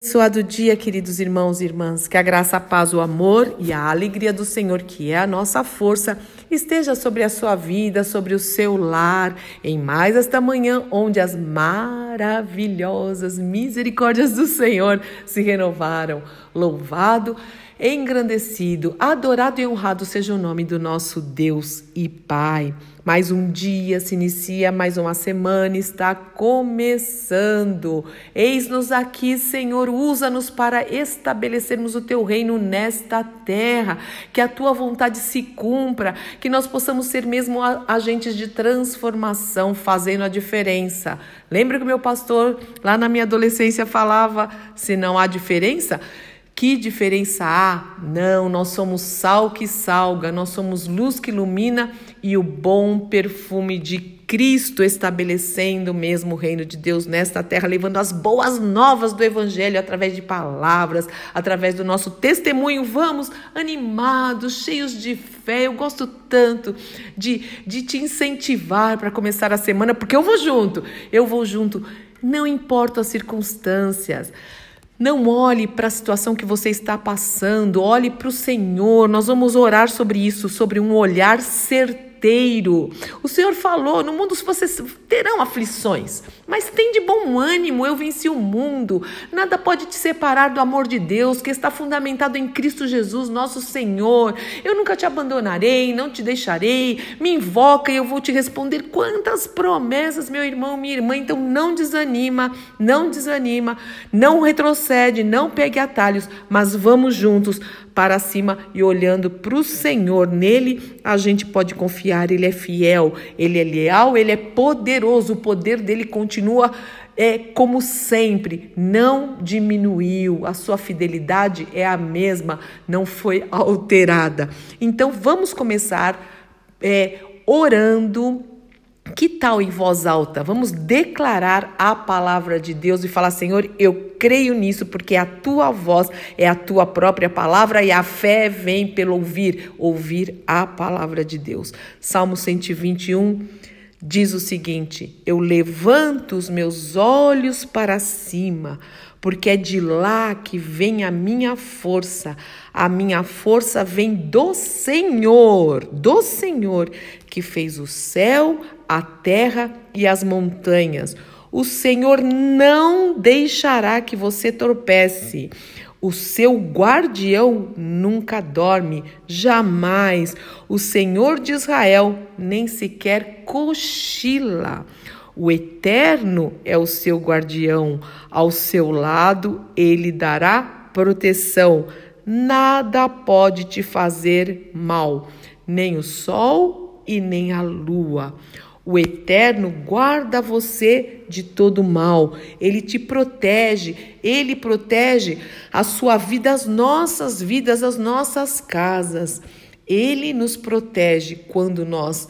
Abençoado dia, queridos irmãos e irmãs, que a graça, a paz, o amor e a alegria do Senhor, que é a nossa força, esteja sobre a sua vida, sobre o seu lar, em mais esta manhã, onde as maravilhosas misericórdias do Senhor se renovaram. Louvado, engrandecido, adorado e honrado seja o nome do nosso Deus e Pai. Mais um dia se inicia, mais uma semana está começando. Eis-nos aqui, Senhor, usa-nos para estabelecermos o teu reino nesta terra, que a tua vontade se cumpra, que nós possamos ser mesmo agentes de transformação, fazendo a diferença. Lembra que meu pastor lá na minha adolescência falava: se não há diferença, que diferença há? Não, nós somos sal que salga, nós somos luz que ilumina e o bom perfume de Cristo estabelecendo mesmo o reino de Deus nesta terra, levando as boas novas do Evangelho através de palavras, através do nosso testemunho. Vamos animados, cheios de fé. Eu gosto tanto de, de te incentivar para começar a semana, porque eu vou junto, eu vou junto, não importa as circunstâncias. Não olhe para a situação que você está passando, olhe para o Senhor. Nós vamos orar sobre isso, sobre um olhar certeiro inteiro. O Senhor falou: no mundo vocês terão aflições, mas tem de bom ânimo, eu venci o mundo. Nada pode te separar do amor de Deus que está fundamentado em Cristo Jesus, nosso Senhor. Eu nunca te abandonarei, não te deixarei. Me invoca e eu vou te responder. Quantas promessas, meu irmão, minha irmã. Então não desanima, não desanima, não retrocede, não pegue atalhos, mas vamos juntos para cima e olhando para o Senhor. Nele a gente pode confiar, ele é fiel, ele é leal, ele é poderoso, o poder dele continua é como sempre, não diminuiu, a sua fidelidade é a mesma, não foi alterada. Então vamos começar é, orando que tal em voz alta? Vamos declarar a palavra de Deus e falar: Senhor, eu creio nisso, porque a tua voz é a tua própria palavra e a fé vem pelo ouvir ouvir a palavra de Deus. Salmo 121 diz o seguinte: Eu levanto os meus olhos para cima, porque é de lá que vem a minha força. A minha força vem do Senhor, do Senhor, que fez o céu, a terra e as montanhas. O Senhor não deixará que você tropece. O seu guardião nunca dorme, jamais. O Senhor de Israel nem sequer cochila. O Eterno é o seu guardião, ao seu lado ele dará proteção. Nada pode te fazer mal, nem o sol e nem a lua. O Eterno guarda você de todo mal, ele te protege, ele protege a sua vida, as nossas vidas, as nossas casas. Ele nos protege quando nós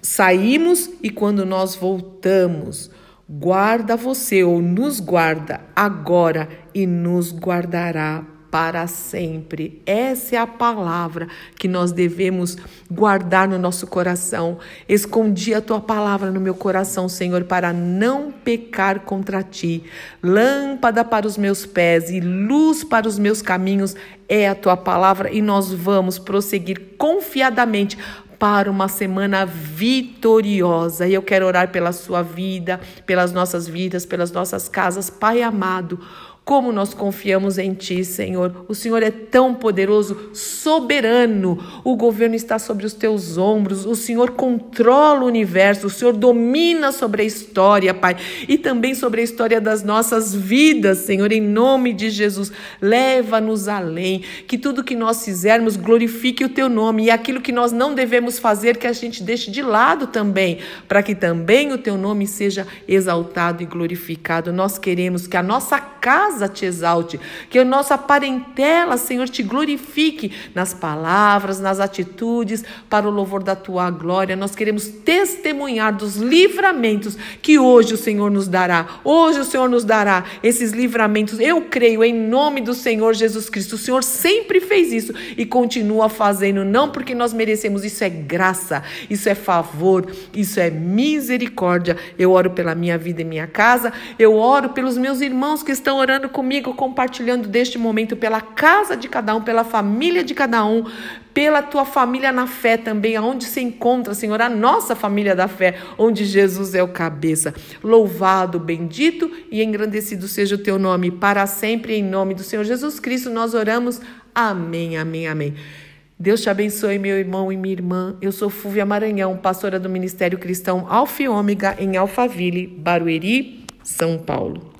saímos e quando nós voltamos. Guarda você ou nos guarda agora e nos guardará para sempre. Essa é a palavra que nós devemos guardar no nosso coração. Escondi a tua palavra no meu coração, Senhor, para não pecar contra ti. Lâmpada para os meus pés e luz para os meus caminhos é a tua palavra e nós vamos prosseguir confiadamente para uma semana vitoriosa. E eu quero orar pela sua vida, pelas nossas vidas, pelas nossas casas. Pai amado, como nós confiamos em Ti, Senhor. O Senhor é tão poderoso, soberano. O governo está sobre os teus ombros. O Senhor controla o universo. O Senhor domina sobre a história, Pai. E também sobre a história das nossas vidas, Senhor. Em nome de Jesus, leva-nos além. Que tudo que nós fizermos glorifique o Teu nome. E aquilo que nós não devemos fazer, que a gente deixe de lado também. Para que também o Teu nome seja exaltado e glorificado. Nós queremos que a nossa casa te exalte, que a nossa parentela, Senhor, te glorifique nas palavras, nas atitudes, para o louvor da tua glória. Nós queremos testemunhar dos livramentos que hoje o Senhor nos dará. Hoje o Senhor nos dará esses livramentos. Eu creio em nome do Senhor Jesus Cristo. O Senhor sempre fez isso e continua fazendo, não porque nós merecemos, isso é graça, isso é favor, isso é misericórdia. Eu oro pela minha vida e minha casa, eu oro pelos meus irmãos que estão orando orando comigo, compartilhando deste momento pela casa de cada um, pela família de cada um, pela tua família na fé também, aonde se encontra, Senhor, a nossa família da fé, onde Jesus é o cabeça. Louvado, bendito e engrandecido seja o teu nome para sempre, em nome do Senhor Jesus Cristo, nós oramos. Amém, amém, amém. Deus te abençoe, meu irmão e minha irmã. Eu sou Fúvia Maranhão, pastora do Ministério Cristão Alfa e Ômega em Alphaville, Barueri, São Paulo.